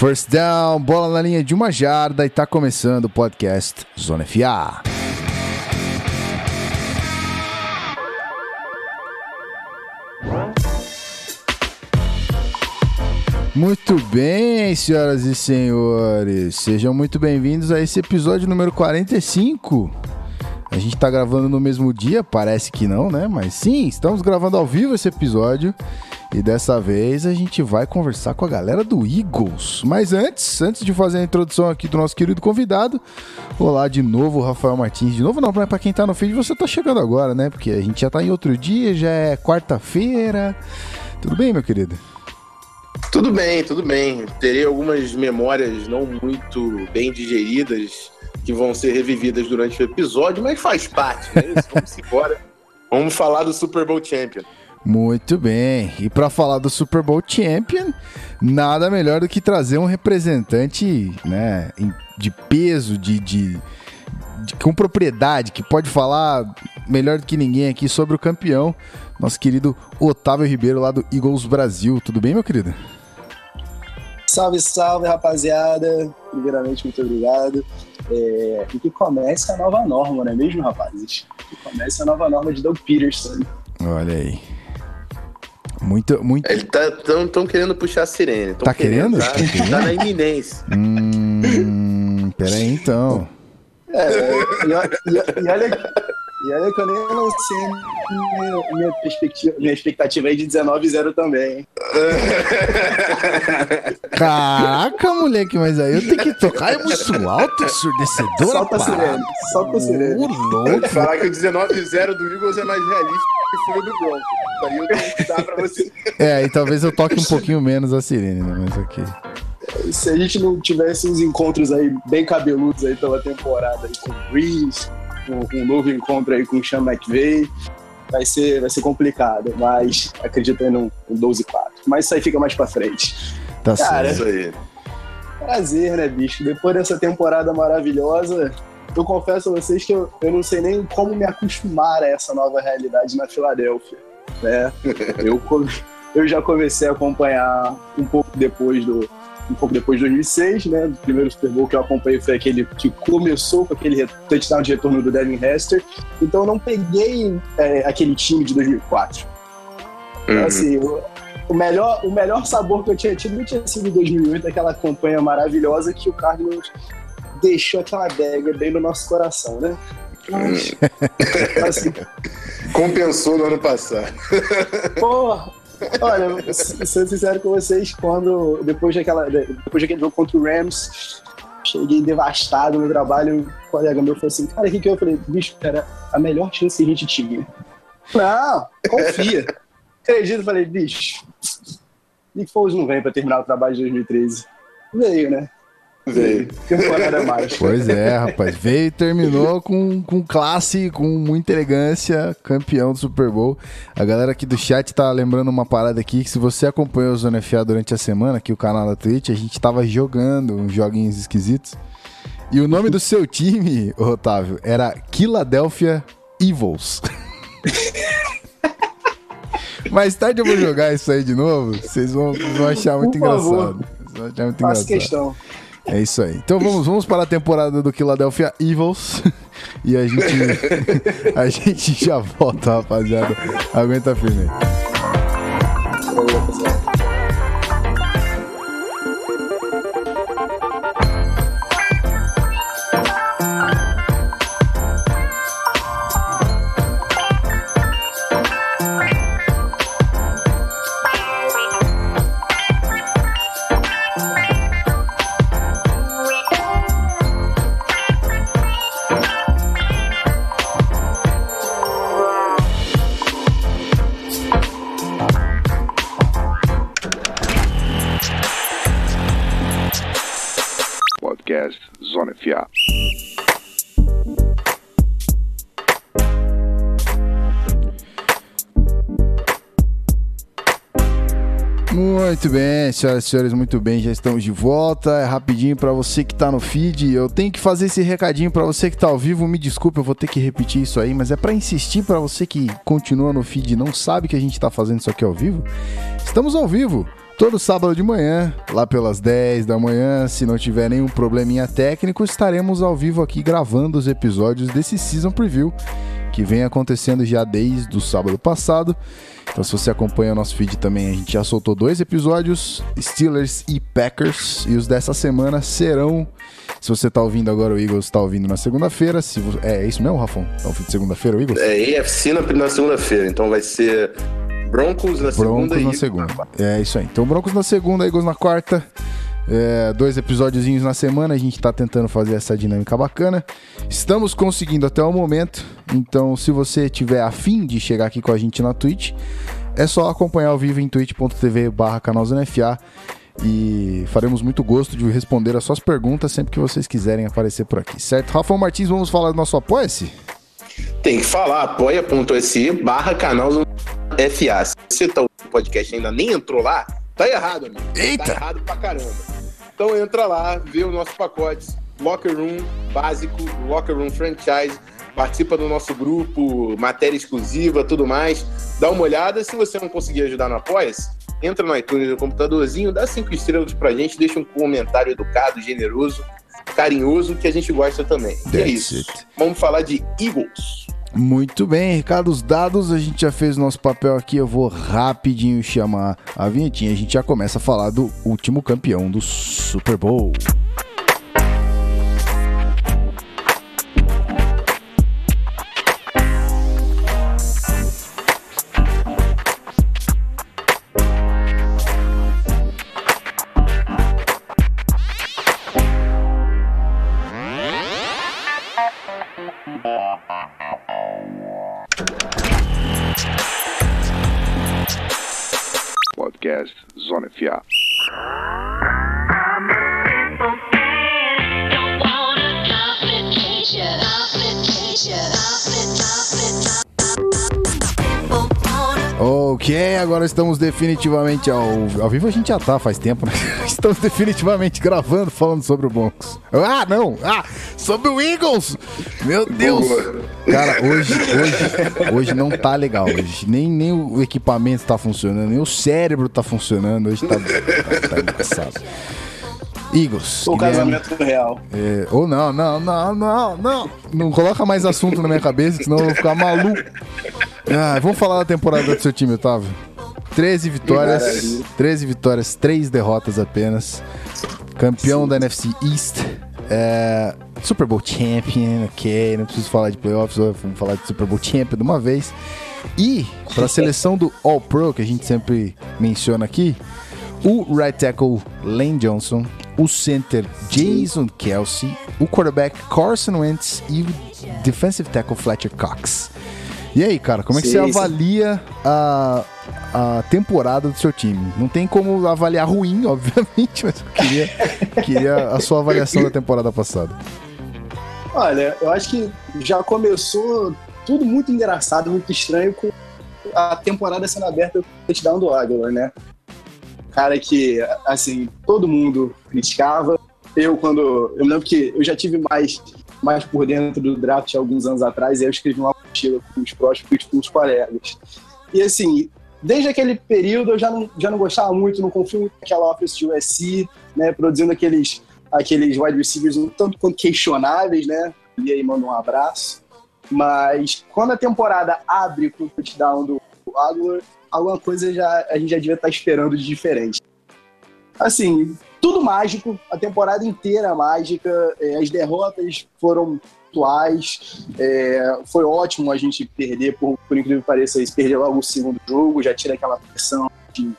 First down, bola na linha de uma jarda e tá começando o podcast Zona FA. Muito bem, senhoras e senhores, sejam muito bem-vindos a esse episódio número 45. A gente tá gravando no mesmo dia, parece que não, né? Mas sim, estamos gravando ao vivo esse episódio. E dessa vez a gente vai conversar com a galera do Eagles. Mas antes, antes de fazer a introdução aqui do nosso querido convidado, olá de novo, Rafael Martins. De novo, não, para quem tá no feed, você tá chegando agora, né? Porque a gente já tá em outro dia, já é quarta-feira. Tudo bem, meu querido? Tudo bem, tudo bem. Terei algumas memórias não muito bem digeridas que vão ser revividas durante o episódio, mas faz parte, né? Vamos embora. Vamos falar do Super Bowl Champion. Muito bem. E para falar do Super Bowl Champion, nada melhor do que trazer um representante né, de peso, de, de, de, com propriedade, que pode falar melhor do que ninguém aqui sobre o campeão, nosso querido Otávio Ribeiro, lá do Eagles Brasil. Tudo bem, meu querido? Salve, salve, rapaziada. Primeiramente, muito obrigado. É, e que comece a nova norma, não é mesmo, rapazes? Que comece a nova norma de Doug Peterson. Olha aí. Muito, muito. Ele tá tão, tão querendo puxar a sirene. Tá querendo? Tá, tá na iminência. Hum, peraí então. É, e, e, e, olha, e olha que eu nem lancei minha, minha, perspectiva, minha expectativa aí de 19-0 também? Caraca, moleque, mas aí eu tenho que tocar é muito alto, ensurdecedor. Solta a sirene, solta a sirene. Ô, louco. Falar que o 19-0 do Eagles é mais realista que foi o do Broncos. Pra você. É, e talvez eu toque um pouquinho menos a sirene, né? Mas ok. Se a gente não tivesse uns encontros aí bem cabeludos aí pela temporada aí com o Breeze, um, um novo encontro aí com o Sean McVay, vai ser, vai ser complicado, mas acredito aí num, num 12-4. Mas isso aí fica mais pra frente. Tá Cara, Isso aí. Prazer, né, bicho? Depois dessa temporada maravilhosa, eu confesso a vocês que eu, eu não sei nem como me acostumar a essa nova realidade na Filadélfia. Né? Eu, eu já comecei a acompanhar um pouco depois do um pouco depois de 2006, né? O primeiro Super Bowl que eu acompanhei foi aquele que começou com aquele touchdown de retorno do Devin Hester. Então eu não peguei é, aquele time de 2004. Então, Uhum. assim, o, o melhor, o melhor sabor que eu tinha tido não tinha sido em 2008, aquela campanha maravilhosa que o Cardinals deixou aquela adega bem no nosso coração, né? Mas, assim, Compensou no ano passado. pô, olha, sendo sincero com vocês, quando depois daquela, depois daquele jogo contra o Rams, cheguei devastado no trabalho, um colega meu falou assim, cara, o que que eu falei? Bicho, era a melhor chance que a gente tinha. Não, confia. Acredito, falei, bicho, Nick Foles não vem pra terminar o trabalho de 2013. Veio, né? Veio. Temporada a mais. Pois é, rapaz. Veio e terminou com, com classe, com muita elegância, campeão do Super Bowl. A galera aqui do chat tá lembrando uma parada aqui, que se você acompanhou o Zona FA durante a semana, aqui o canal da Twitch, a gente tava jogando uns joguinhos esquisitos. E o nome do seu time, Otávio, era Philadelphia Evils. Mais tarde eu vou jogar isso aí de novo. Vocês vão, vão achar muito Por favor. engraçado. Vocês vão achar muito Faço engraçado. questão. É isso aí. Então vamos, vamos para a temporada do Philadelphia Evils. E a gente, a gente já volta, rapaziada. Aguenta firme. Muito bem, senhoras e senhores, muito bem, já estamos de volta. É rapidinho para você que tá no feed. Eu tenho que fazer esse recadinho para você que tá ao vivo. Me desculpe, eu vou ter que repetir isso aí, mas é para insistir para você que continua no feed e não sabe que a gente tá fazendo isso aqui ao vivo. Estamos ao vivo Todo sábado de manhã, lá pelas 10 da manhã, se não tiver nenhum probleminha técnico, estaremos ao vivo aqui gravando os episódios desse Season Preview, que vem acontecendo já desde o sábado passado. Então, se você acompanha o nosso feed também, a gente já soltou dois episódios, Steelers e Packers, e os dessa semana serão. Se você tá ouvindo agora, o Eagles tá ouvindo na segunda-feira. Se vo... É, é isso mesmo, Rafão? É o fim de segunda-feira, o Eagles? É, EFC na, na segunda-feira, então vai ser Broncos na segunda Broncos na segunda. É isso aí. Então, Broncos na segunda, Eagles na quarta. É, dois episódiozinhos na semana, a gente tá tentando fazer essa dinâmica bacana. Estamos conseguindo até o momento. Então, se você tiver afim de chegar aqui com a gente na Twitch, é só acompanhar ao vivo em twitch.tv barra canalzonefa e faremos muito gosto de responder as suas perguntas sempre que vocês quiserem aparecer por aqui, certo? Rafael Martins, vamos falar do nosso apoia-se? Tem que falar, apoia.se barra canal FA. Se você tá o podcast ainda nem entrou lá, tá errado, amigo. Eita! Tá errado pra caramba. Então entra lá, vê o nosso pacote Locker Room básico, Locker Room Franchise, participa do nosso grupo, matéria exclusiva, tudo mais. Dá uma olhada. Se você não conseguir ajudar no Apoia-se, entra no iTunes no computadorzinho, dá cinco estrelas pra gente, deixa um comentário educado, generoso, carinhoso, que a gente gosta também. é isso. it. Vamos falar de Eagles. Muito bem, recados dados, a gente já fez o nosso papel aqui, eu vou rapidinho chamar a vinhetinha, a gente já começa a falar do último campeão do Super Bowl. Definitivamente ao, ao vivo. A gente já tá faz tempo, né? Estamos definitivamente gravando, falando sobre o Broncos. Ah, não! Ah, sobre o Eagles! Meu Deus! Cara, hoje, hoje, hoje não tá legal. Hoje. Nem, nem o equipamento tá funcionando, nem o cérebro tá funcionando. Hoje tá, tá, tá engraçado. Eagles. O casamento real. É, ou não, não, não, não, não. Não coloca mais assunto na minha cabeça, senão eu vou ficar maluco. Ah, vamos falar da temporada do seu time, Otávio. 13 vitórias, maravilha. 13 vitórias, 3 derrotas apenas. Campeão da NFC East. É, Super Bowl Champion, ok. Não preciso falar de playoffs, vamos falar de Super Bowl Champion de uma vez. E, para a seleção do All Pro, que a gente sempre menciona aqui, o right tackle Lane Johnson, o center Jason Kelsey, o quarterback Carson Wentz e o defensive tackle Fletcher Cox. E aí, cara, como é que Sim, você sim. avalia a, a temporada do seu time? Não tem como avaliar ruim, obviamente, mas eu queria, queria a sua avaliação da temporada passada. Olha, eu acho que já começou tudo muito engraçado, muito estranho com a temporada sendo aberta o touchdown do Aguilar, né? Cara que, assim, todo mundo criticava. Eu, quando. Eu lembro que eu já tive mais, mais por dentro do draft alguns anos atrás, e aí eu escrevi uma mochila com os próximos com os colegas. E, assim, desde aquele período eu já não, já não gostava muito, não confio muito naquela offense de USC, né? Produzindo aqueles, aqueles wide receivers um tanto quanto questionáveis, né? E aí manda um abraço. Mas quando a temporada abre com o touchdown do Aguilar, alguma coisa já, a gente já devia estar esperando de diferente. Assim, tudo mágico, a temporada inteira mágica, é, as derrotas foram atuais, é, foi ótimo a gente perder, por, por incrível que pareça, isso, perder logo o segundo jogo, já tira aquela pressão de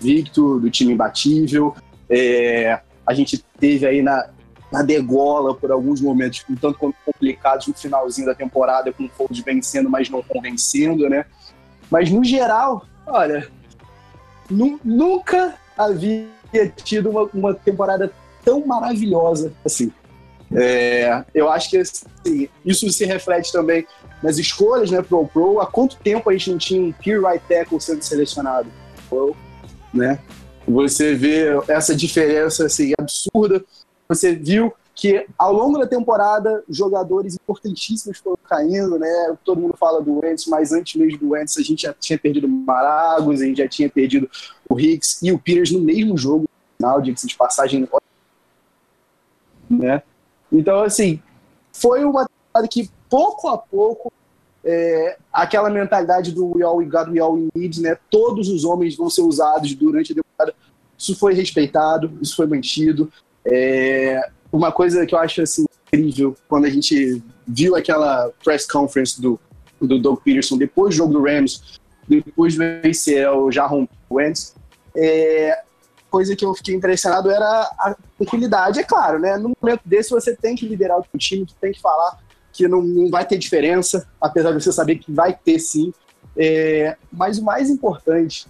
Victor, do time imbatível. É, a gente teve aí na, na degola por alguns momentos, um tanto quanto complicados no finalzinho da temporada, com o Foles vencendo, mas não convencendo, né? Mas no geral, olha, nu- nunca havia tido uma, uma temporada tão maravilhosa assim. É, eu acho que assim, isso se reflete também nas escolhas, né, pro Pro. Há quanto tempo a gente não tinha um pure right tackle sendo selecionado? Pro, né? Você vê essa diferença assim absurda. Você viu que ao longo da temporada, jogadores importantíssimos foram caindo, né? Todo mundo fala do Wentz, mas antes mesmo do Wentz, a gente já tinha perdido o Maragos, a gente já tinha perdido o Hicks e o Peters no mesmo jogo, final de passagem, né? Então, assim, foi uma temporada que pouco a pouco é, aquela mentalidade do we all we got, we all we need, né? Todos os homens vão ser usados durante a temporada. Isso foi respeitado, isso foi mantido. É, uma coisa que eu acho assim, incrível quando a gente viu aquela press conference do, do Doug Peterson depois do jogo do Rams, depois do ACL já rompeu é, coisa que eu fiquei impressionado era a tranquilidade. É claro, né? No momento desse você tem que liderar o time, tu tem que falar que não, não vai ter diferença, apesar de você saber que vai ter sim. É, mas o mais importante,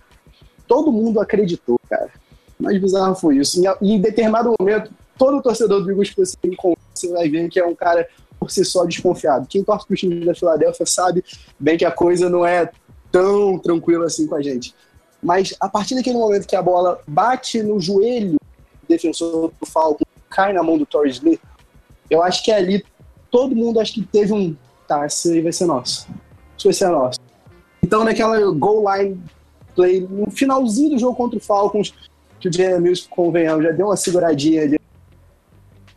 todo mundo acreditou, cara. O mais bizarro foi isso. E em determinado momento, todo torcedor do Eagles que você encontra, você vai ver que é um cara por si só desconfiado. Quem torce para o time da Filadélfia sabe bem que a coisa não é tão tranquila assim com a gente. Mas a partir daquele momento que a bola bate no joelho do defensor do Falcon, cai na mão do Torres Smith, eu acho que ali todo mundo acho que teve um. Tá, isso aí vai ser nosso. Isso vai ser nosso. Então, naquela goal line play, no finalzinho do jogo contra o Falcons, que o Jalen Mills, convenhamos, já deu uma seguradinha ali.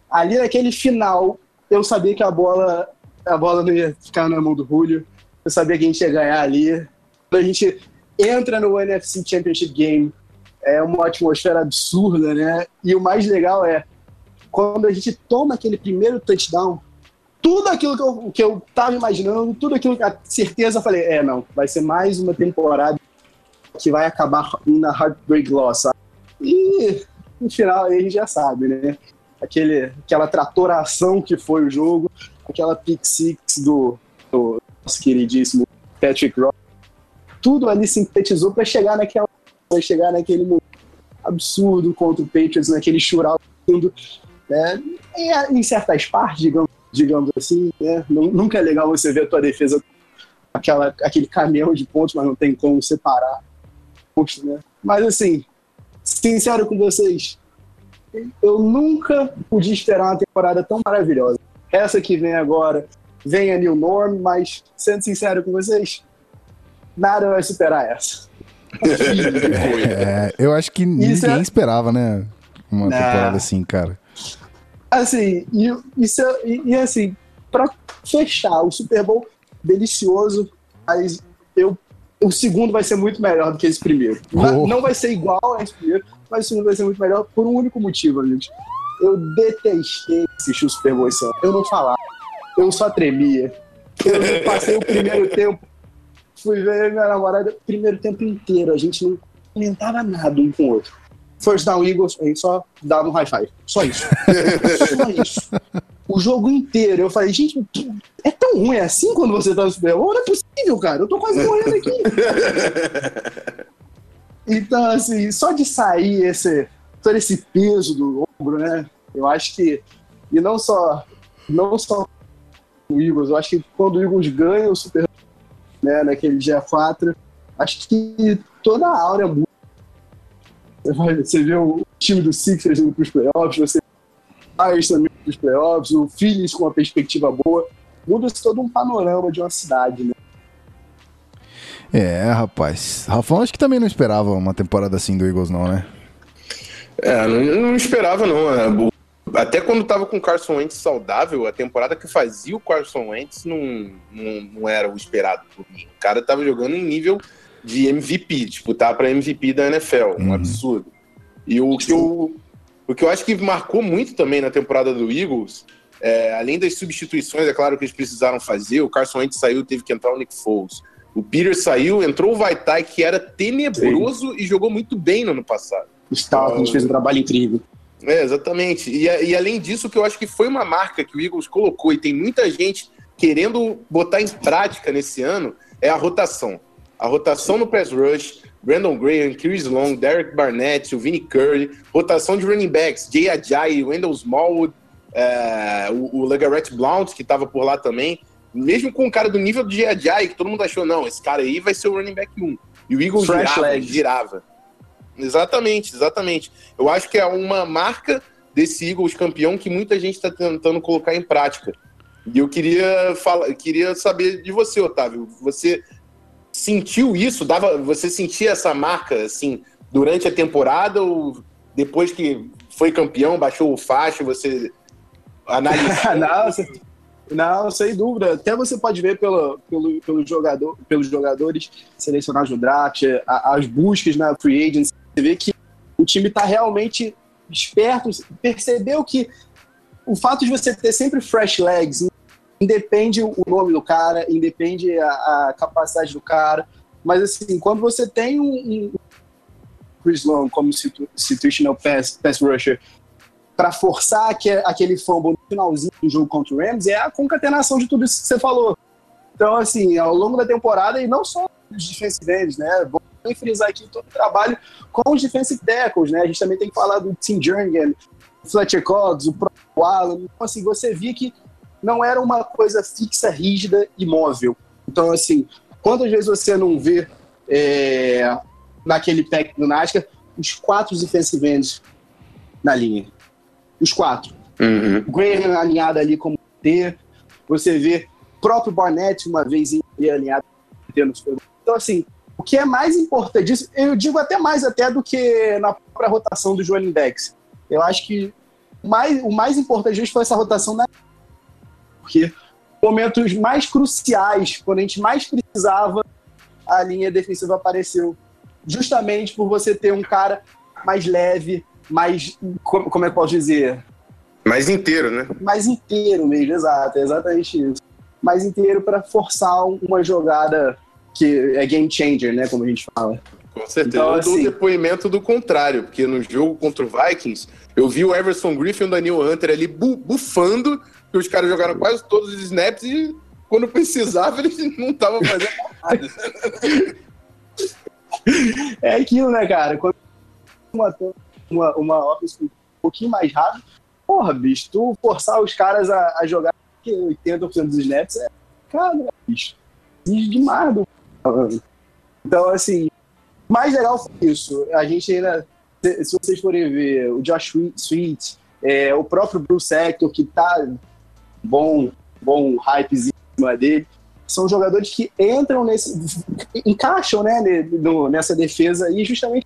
Ali naquele final, eu sabia que a bola, a bola não ia ficar na mão do Julio. Eu sabia que a gente ia ganhar ali. A gente entra no NFC Championship Game, é uma atmosfera absurda, né? E o mais legal é quando a gente toma aquele primeiro touchdown, tudo aquilo que eu, que eu tava imaginando, tudo aquilo que a certeza eu falei, é, não, vai ser mais uma temporada que vai acabar na Heartbreak Loss? E no final aí a gente já sabe, né? Aquele, aquela tratoração que foi o jogo, aquela pick six do, do nosso queridíssimo Patrick Ross, tudo ali sintetizou para chegar naquela chegar naquele momento absurdo contra o Patriots, naquele chural né? E, em certas partes, digamos, digamos assim, né? Nunca é legal você ver a tua defesa aquela, aquele caminhão de pontos, mas não tem como separar. Né? Mas assim, sincero com vocês, eu nunca podia esperar uma temporada tão maravilhosa. Essa que vem agora, vem a New Norm, mas sendo sincero com vocês, nada vai superar essa. É, eu acho que Isso ninguém é- esperava, né? Uma Não. temporada assim, cara. Assim, e, isso, é- e, e assim, pra fechar o Super Bowl, delicioso, mas eu, o segundo vai ser muito melhor do que esse primeiro. Não- Oh. Não vai ser igual a esse primeiro, mas o segundo vai ser muito melhor por um único motivo, gente. Eu detestei assistir o Super Bowl esse ano. Eu não falava. Eu só tremia. Eu passei o primeiro tempo, fui ver minha namorada o primeiro tempo inteiro. A gente não comentava nada um com o outro. First down Eagles, a gente só dava um high five. Só isso. só isso. O jogo inteiro. Eu falei, gente, é tão ruim assim quando você tá no Super Bowl? Não é possível, cara. Eu tô quase morrendo aqui. Então, assim, só de sair esse, todo esse peso do ombro, né? Eu acho que. E não só, não só o Eagles, eu acho que quando o Eagles ganha o Super né, naquele dia 4, acho que toda a aura muda. Você vê o time do Sixers indo pros playoffs, você vê o também indo pros playoffs, o Phillies com uma perspectiva boa. Muda-se todo um panorama de uma cidade, né? É, rapaz. Rafão acho que também não esperava uma temporada assim do Eagles, não, né? É, não, não esperava não. O- Até quando tava com o Carson Wentz saudável, a temporada que fazia o Carson Wentz não, não, não era o esperado por mim. O cara tava jogando em nível de MVP, tipo, tá pra MVP da NFL, um Uhum. absurdo. E o que, eu, o que eu acho que marcou muito também na temporada do Eagles, é, além das substituições, é claro que eles precisaram fazer, o Carson Wentz saiu, teve que entrar o Nick Foles. O Peter saiu, entrou o Vaitai, que era tenebroso e jogou muito bem no ano passado. O Stalkins fez um trabalho incrível. É, exatamente. E, e além disso, que eu acho que foi uma marca que o Eagles colocou e tem muita gente querendo botar em prática nesse ano é a rotação. A rotação no pass rush, Brandon Graham, Chris Long, Derek Barnett, o Vinnie Curry, rotação de running backs, Jay Ajayi, Wendell Smallwood, é, o, o Legarrette Blount, que estava por lá também. Mesmo com um cara do nível do Jay Ajayi, que todo mundo achou, não, esse cara aí vai ser o running back 1. E o Eagles Fresh girava, girava. Exatamente, exatamente. Eu acho que é uma marca desse Eagles campeão que muita gente está tentando colocar em prática. E eu queria falar, queria saber de você, Otávio. Você sentiu isso? Dava, você sentia essa marca assim durante a temporada ou depois que foi campeão, baixou o faixa, você analisou? não, você- não, sem dúvida. Até você pode ver pelo, pelo, pelo jogador, pelos jogadores selecionados no draft, as buscas na free agency, você vê que o time está realmente esperto, percebeu que o fato de você ter sempre fresh legs, independe o nome do cara, independe a, a capacidade do cara, mas assim, quando você tem um, um Chris Long como situ, situational pass, pass rusher para forçar aque- aquele fumble no finalzinho do jogo contra o Rams, é a concatenação de tudo isso que você falou. Então, assim, ao longo da temporada, e não só os defensive ends, né? Vamos frisar aqui todo o trabalho com os defensive tackles, né? A gente também tem que falar do Tim Jernigan, Fletcher Cox, o próprio Allen. Então, assim, você via que não era uma coisa fixa, rígida e móvel. Então, assim, quantas vezes você não vê é, naquele pack do Nascar os quatro defensive ends na linha? Os quatro. Uhum. O Graham alinhado ali como T. Você vê próprio Barnett uma vez em- alinhado. Então, assim, o que é mais importante eu digo até mais até do que na própria rotação dos running backs. Eu acho que o mais, o mais importante disso foi essa rotação da porque momentos mais cruciais, quando a gente mais precisava, a linha defensiva apareceu. Justamente por você ter um cara mais leve, mais. Como, como é que eu posso dizer? Mais inteiro, né? mais inteiro mesmo, exato, é exatamente isso. Mais inteiro para forçar um- uma jogada que é game changer, né, como a gente fala. Com certeza. Então, eu dou assim- depoimento do contrário, porque no jogo contra o Vikings, eu vi o Everson Griffin e o Daniel Hunter ali bu- bufando, que os caras jogaram quase todos os snaps e quando precisava eles não estavam fazendo nada. É aquilo, né, cara? Quando uma, uma, uma offense um pouquinho mais rápido, porra, bicho, tu forçar os caras a, a jogar que 80% dos snaps é, cara, bicho, exige demais do Então, assim, mais legal foi isso. A gente ainda, se, vocês forem ver, o Josh Sweet, é, o próprio Bruce Hector, que tá bom, bom hype em cima dele, são jogadores que entram nesse. encaixam né, nessa defesa e justamente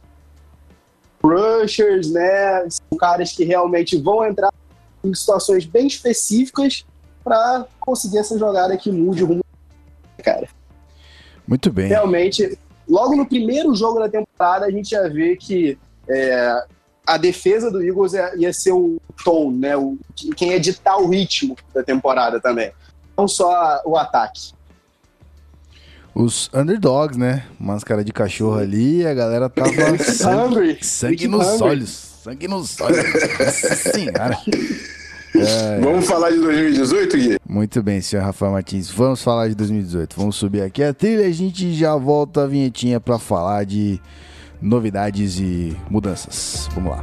rushers, né? São caras que realmente vão entrar em situações bem específicas para conseguir essa jogada que mude o rumo. Cara, Muito bem. realmente, logo no primeiro jogo da temporada, a gente ia ver que é, a defesa do Eagles ia, ser o tom, né? O, quem ia ditar o ritmo da temporada também. Não só o ataque. Os underdogs, né? Máscara de cachorro ali, a galera tava sangue, sangue nos olhos. Sangue nos olhos. Nossa senhora. Vamos falar de 2018, Gui? Muito bem, senhor Rafael Martins. Vamos falar de 2018. Vamos subir aqui a trilha e a gente já volta a vinhetinha pra falar de novidades e mudanças. Vamos lá.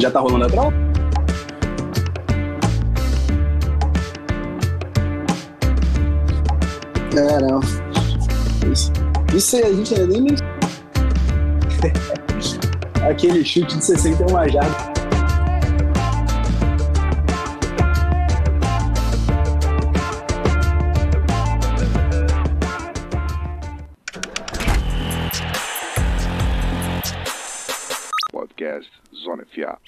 Já tá rolando a troca? É, não. Isso, isso aí a gente ainda nem. Aquele chute de 61 jardas. Podcast Zona FA.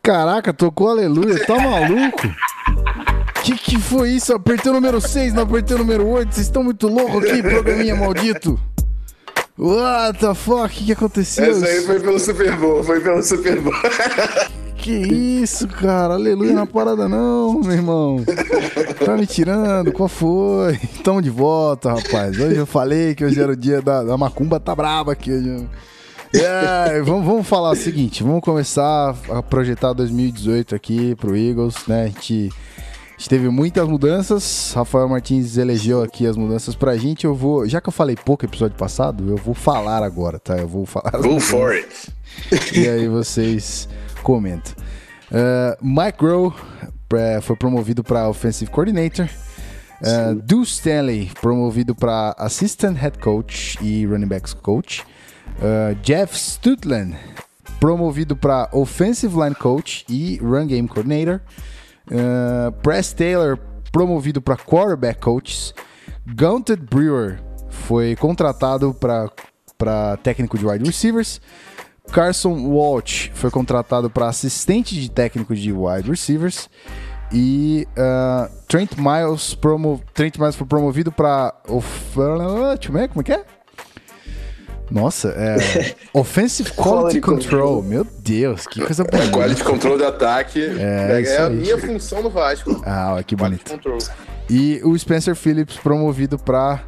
Caraca, tocou aleluia, tá maluco? Que que foi isso? Apertei o número 6, não apertei o número 8. Vocês estão muito loucos aqui, programinha maldito. What the fuck? O que, que aconteceu? Essa aí foi pelo Super Bowl, foi pelo Super Bowl. Que isso, cara? Aleluia na parada não, meu irmão. Tá me tirando? Qual foi? Tamo de volta, rapaz. Hoje eu falei que hoje era o dia da, da macumba, tá braba aqui hoje. É, vamos, vamos falar o seguinte, vamos começar a projetar 2018 aqui pro Eagles, né? A gente gente teve muitas mudanças. Rafael Martins elegeu aqui as mudanças pra gente. Eu vou, já que eu falei pouco episódio passado, eu vou falar agora, tá? Eu vou falar. Go mudanças. for it. E aí vocês comentam. Uh, Mike Rowe foi promovido para Offensive Coordinator. Uh, Stanley promovido para Assistant Head Coach e Running Backs Coach. Uh, Jeff Stutland promovido para Offensive Line Coach e Run Game Coordinator. Uh, Press Taylor promovido para Quarterback Coach. Gunter Brewer foi contratado para técnico de wide receivers. Carson Walsh foi contratado para assistente de técnico de wide receivers. E uh, Trent Miles, promo, Trent Miles foi promovido para. Ver, como é que é? Nossa, é. Offensive Quality Control. Control. Meu Deus, que coisa É, bonita. quality control de ataque. É, isso a aí. minha função no Vasco. Ah, olha que Quality bonito. control. E o Spencer Phillips promovido para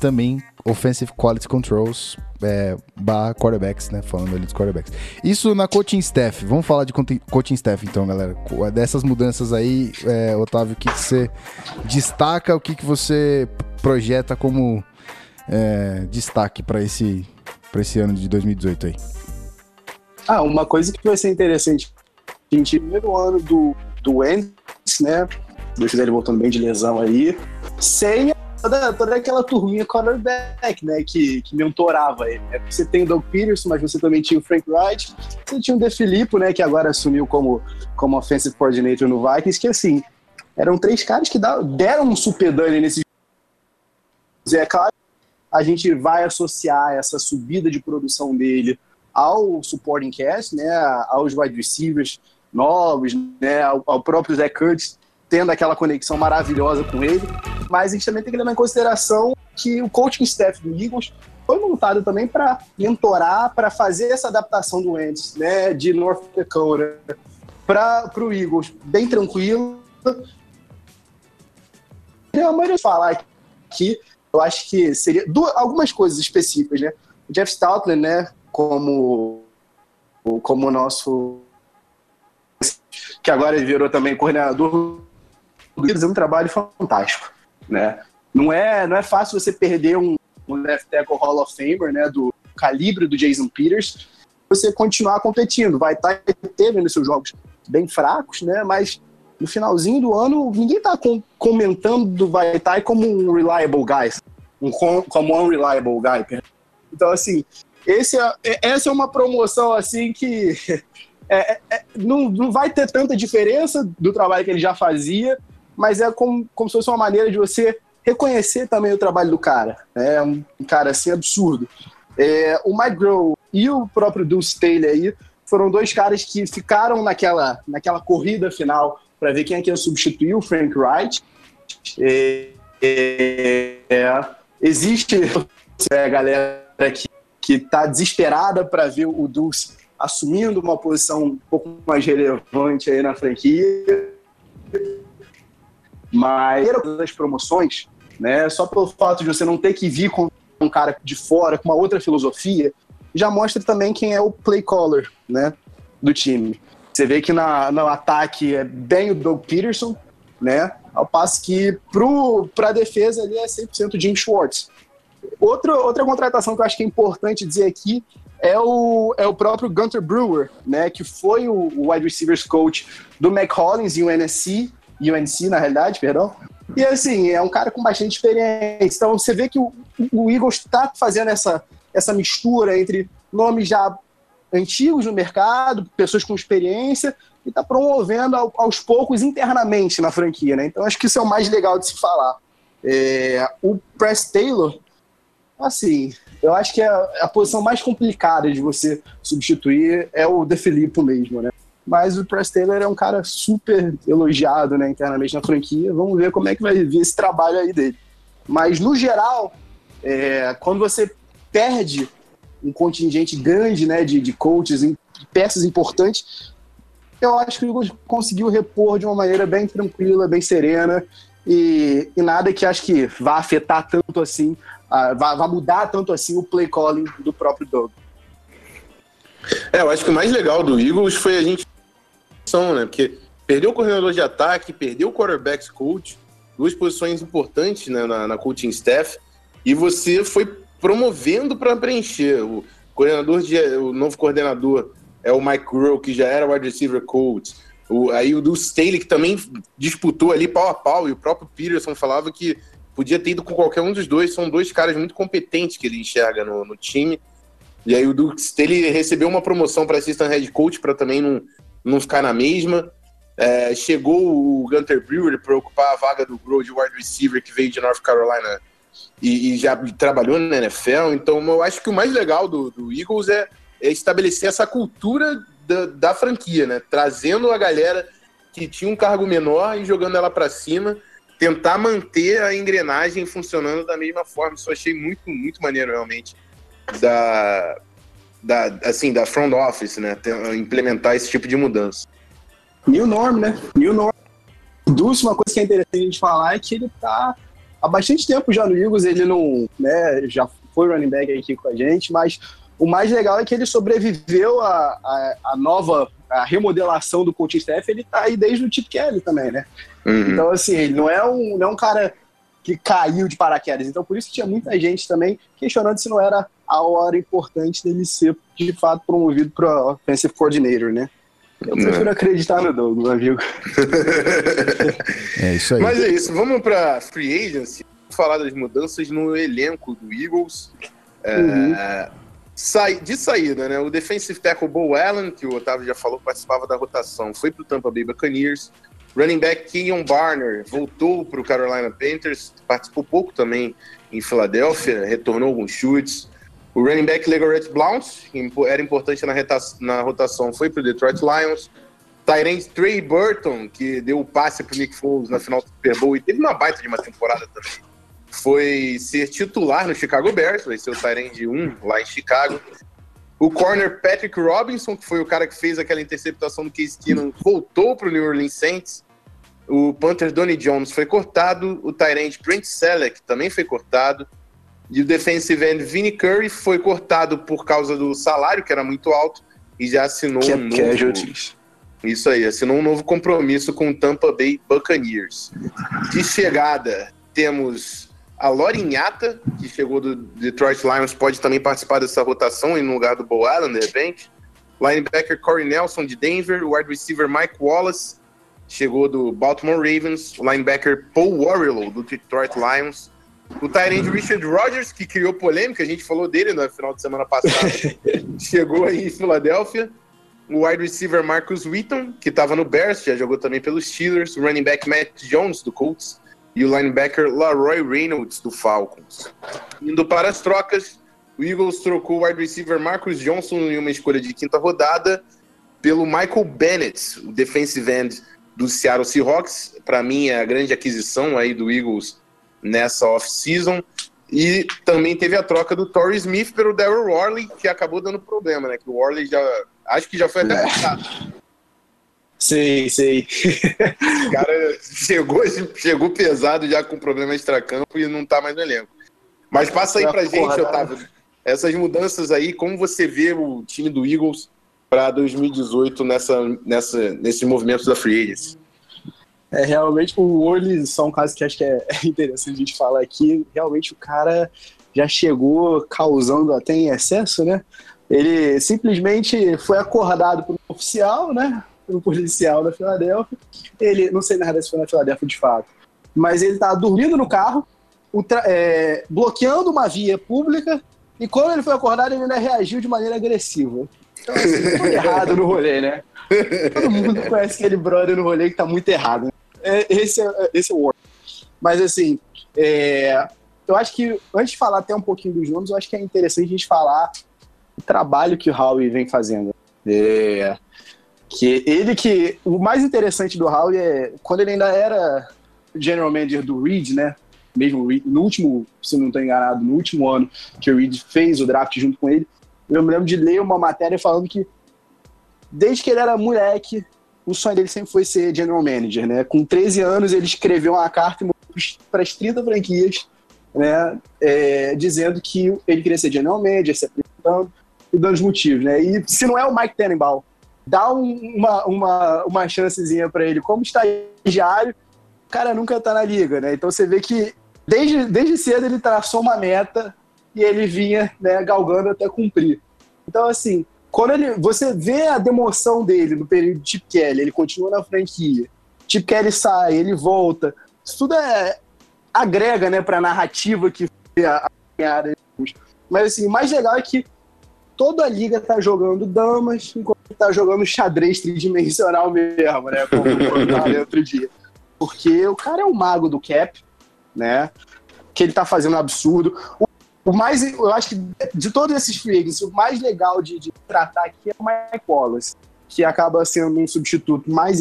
também Offensive Quality Controls é, barra quarterbacks, né? Falando ali dos quarterbacks. Isso na coaching staff. Vamos falar de coaching staff então, galera. Dessas mudanças aí, é, Otávio, o que, que você destaca, o que, que você projeta como é, destaque para esse, pra esse ano de 2018 aí? Ah, uma coisa que vai ser interessante. A primeiro ano do, do Wentz, né? Quiser ele voltando bem de lesão aí. Sem toda, toda aquela turminha quarterback, né? Que, que mentorava ele. Né? Você tem o Doug Peterson, mas você também tinha o Frank Wright. Você tinha o De Filippo, né? Que agora assumiu como, como offensive coordinator no Vikings. Que assim, eram três caras que deram um super dano nesse é claro, a gente vai associar essa subida de produção dele ao supporting cast, né, aos wide receivers novos, né, ao, ao próprio Zach Kurtz tendo aquela conexão maravilhosa com ele, mas a gente também tem que levar em consideração que o coaching staff do Eagles foi montado também para mentorar, para fazer essa adaptação do Wentz, né, de North Dakota para o Eagles, bem tranquilo. Maneira de falar aqui, eu acho que seria duas, algumas coisas específicas, né? O Jeff Stoutland, né, como como o nosso que agora virou também coordenador do é um trabalho fantástico, né? Não é não é fácil você perder um, um left tackle Hall of Famer, né, do calibre do Jason Peters, você continuar competindo. Vai estar teve nos seus jogos bem fracos, né? Mas no finalzinho do ano, ninguém tá com- comentando do Vaitai como um reliable guy, um, com- como um unreliable guy. Então, assim, esse é, é- essa é uma promoção, assim, que é- é- é- não, não vai ter tanta diferença do trabalho que ele já fazia, mas é como, como se fosse uma maneira de você reconhecer também o trabalho do cara. É um cara, assim, absurdo. É, o Mike Grohl e o próprio Deuce Taylor aí foram dois caras que ficaram naquela, naquela corrida final para ver quem é que ia substituir o Frank Wright. É, existe é, a galera que, que tá desesperada para ver o Dulce assumindo uma posição um pouco mais relevante aí na franquia. Mas das promoções, né, só pelo fato de você não ter que vir com um cara de fora com uma outra filosofia, já mostra também quem é o play caller, né, do time. Você vê que na, no ataque é bem o Doug Peterson, né? Ao passo que para a defesa ali é 100% Jim Schwartz. Outra, outra contratação que eu acho que é importante dizer aqui é o, é o próprio Gunter Brewer, né? Que foi o, o wide receivers coach do McCollins e o UNC, UNC na realidade, perdão. E assim, é um cara com bastante experiência. Então você vê que o, o Eagles está fazendo essa, essa mistura entre nomes já antigos no mercado, pessoas com experiência, e está promovendo ao- aos poucos internamente na franquia, né? Então acho que isso é o mais legal de se falar. É, o Press Taylor, assim, eu acho que a, a posição mais complicada de você substituir é o De Filippo mesmo, né? Mas o Press Taylor é um cara super elogiado, né, internamente na franquia. Vamos ver como é que vai vir esse trabalho aí dele. Mas no geral, é, quando você perde um contingente grande né, de, de coaches, peças importantes, eu acho que o Eagles conseguiu repor de uma maneira bem tranquila, bem serena, e, e nada que acho que vá afetar tanto assim, ah, vá, vá mudar tanto assim o play calling do próprio Doug. É, eu acho que o mais legal do Eagles foi a gente. Né? Porque perdeu o coordenador de ataque, perdeu o quarterbacks coach, duas posições importantes né, na, na coaching staff, e você foi promovendo para preencher. O coordenador de, o novo coordenador é o Mike Grohl, que já era wide receiver coach. O, aí o do Staley, que também disputou ali pau a pau, e o próprio Peterson falava que podia ter ido com qualquer um dos dois. São dois caras muito competentes que ele enxerga no, no time. E aí o Duke Staley recebeu uma promoção para assistant head coach para também não, não ficar na mesma. É, chegou o Gunter Brewer para ocupar a vaga do Grohl de wide receiver que veio de North Carolina e, e, já trabalhou na NFL. Então eu acho que o mais legal do, do Eagles é, é estabelecer essa cultura da, da franquia, né? Trazendo a galera que tinha um cargo menor e jogando ela para cima, tentar manter a engrenagem funcionando da mesma forma. Isso eu achei muito, muito maneiro, realmente, da, da, assim, da front office, né? Implementar esse tipo de mudança. New norm, né? New norm. Dulce, uma coisa que é interessante a gente falar é que ele tá há bastante tempo já no Eagles, ele não, né, já foi running back aqui com a gente, mas o mais legal é que ele sobreviveu à, à, à nova à remodelação do coaching staff, ele tá aí desde o Chip Kelly também, né? Uhum. Então, assim, ele não é, um, não é um cara que caiu de paraquedas. Então, por isso que tinha muita gente também questionando se não era a hora importante dele ser, de fato, promovido para offensive coordinator, né? Eu prefiro É. acreditar no Doug, meu amigo. É isso aí. Mas é isso, vamos para free agency. Vamos falar das mudanças no elenco do Eagles. É, Uhum. sai- de saída, né? O defensive tackle Bo Allen, que o Otávio já falou, participava da rotação, foi para o Tampa Bay Buccaneers. Running back Keon Barner voltou para o Carolina Panthers, participou pouco também em Filadélfia, retornou alguns chutes. O running back Legarrette Blount, que era importante na, na rotação, foi para o Detroit Lions. Tyrant Trey Burton, que deu o passe para o Nick Foles na final do Super Bowl e teve uma baita de uma temporada também. Foi ser titular no Chicago Bears, vai ser o Tyrant 1 lá em Chicago. O corner Patrick Robinson, que foi o cara que fez aquela interceptação do Case Keenum, voltou para o New Orleans Saints. O Panther Donnie Jones foi cortado. O Tyrant Brent Selleck também foi cortado. E o defensive end Vinnie Curry foi cortado por causa do salário, que era muito alto, e já assinou um Cap novo... casualties. Isso aí, assinou um novo compromisso com o Tampa Bay Buccaneers. De chegada, temos a Lorinhata, que chegou do Detroit Lions, pode também participar dessa rotação em lugar do Bo Allen, de repente. Linebacker Corey Nelson, de Denver. Wide receiver Mike Wallace, chegou do Baltimore Ravens. Linebacker Paul Warrilow, do Detroit Lions. O Tyrande Richard Rodgers, que criou polêmica, a gente falou dele no final de semana passada, chegou aí em Filadélfia o wide receiver Marcus Wheaton, que estava no Bears, já jogou também pelos Steelers, o running back Matt Jones, do Colts, e o linebacker Laroy Reynolds, do Falcons. Indo para as trocas, o Eagles trocou o wide receiver Marcus Johnson em uma escolha de quinta rodada pelo Michael Bennett, o defensive end do Seattle Seahawks. Para mim, é a grande aquisição aí do Eagles nessa off-season. E também teve a troca do Torrey Smith pelo Daryl Worley, que acabou dando problema, né? Que o Worley já. Acho que já foi até É. cortado. Sei, sei. O cara chegou, chegou pesado já com problema extracampo e não tá mais no elenco. Mas passa aí pra Porra, gente, tá. Otávio. Essas mudanças aí, como você vê o time do Eagles para 2018 nessa, nessa, nesses movimentos da Free Agency? É, realmente, o Orly só um caso que acho que é interessante a gente falar aqui. Realmente, o cara já chegou causando até em excesso, né? Ele simplesmente foi acordado por um oficial, né? Por um policial da Filadélfia. Ele, não sei na verdade se foi na Filadélfia de fato, mas ele tá dormindo no carro, é, bloqueando uma via pública, e quando ele foi acordado, ele ainda reagiu de maneira agressiva. Então, assim, tudo errado no rolê, né? Todo mundo conhece aquele brother no rolê que tá muito errado. né? É, esse, é, esse é o Warren. Mas assim, é, eu acho que antes de falar até um pouquinho dos nomes, eu acho que é interessante a gente falar o trabalho que o Howie vem fazendo. É, que ele que. O mais interessante do Howie é quando ele ainda era general manager do Reed, né? Mesmo no último, se não estou enganado, no último ano que o Reed fez o draft junto com ele, eu me lembro de ler uma matéria falando que desde que ele era moleque, o sonho dele sempre foi ser general manager, né? Com 13 anos, ele escreveu uma carta para as 30 franquias, né? é, dizendo que ele queria ser general manager, se apresentando e dando os motivos, né? E se não é o Mike Tannenbaum dá um- uma, uma, uma chancezinha para ele como estagiário, o cara nunca tá na liga, né? Então você vê que desde, desde cedo ele traçou uma meta e ele vinha né, galgando até cumprir. Então, assim, quando ele, você vê a demoção dele no período de Chip Kelly, ele continua na franquia, Chip Kelly sai, ele volta, isso tudo é, agrega né, para a narrativa que foi a, a. Mas assim, o mais legal é que toda a liga tá jogando damas, enquanto tá jogando xadrez tridimensional mesmo, né? Como eu falei outro dia. Porque o cara é o mago do cap, né? Que ele tá fazendo um absurdo. O, o mais, eu acho que de todos esses free agents, o mais legal de, de tratar aqui é o Mike Wallace, que acaba sendo um substituto mais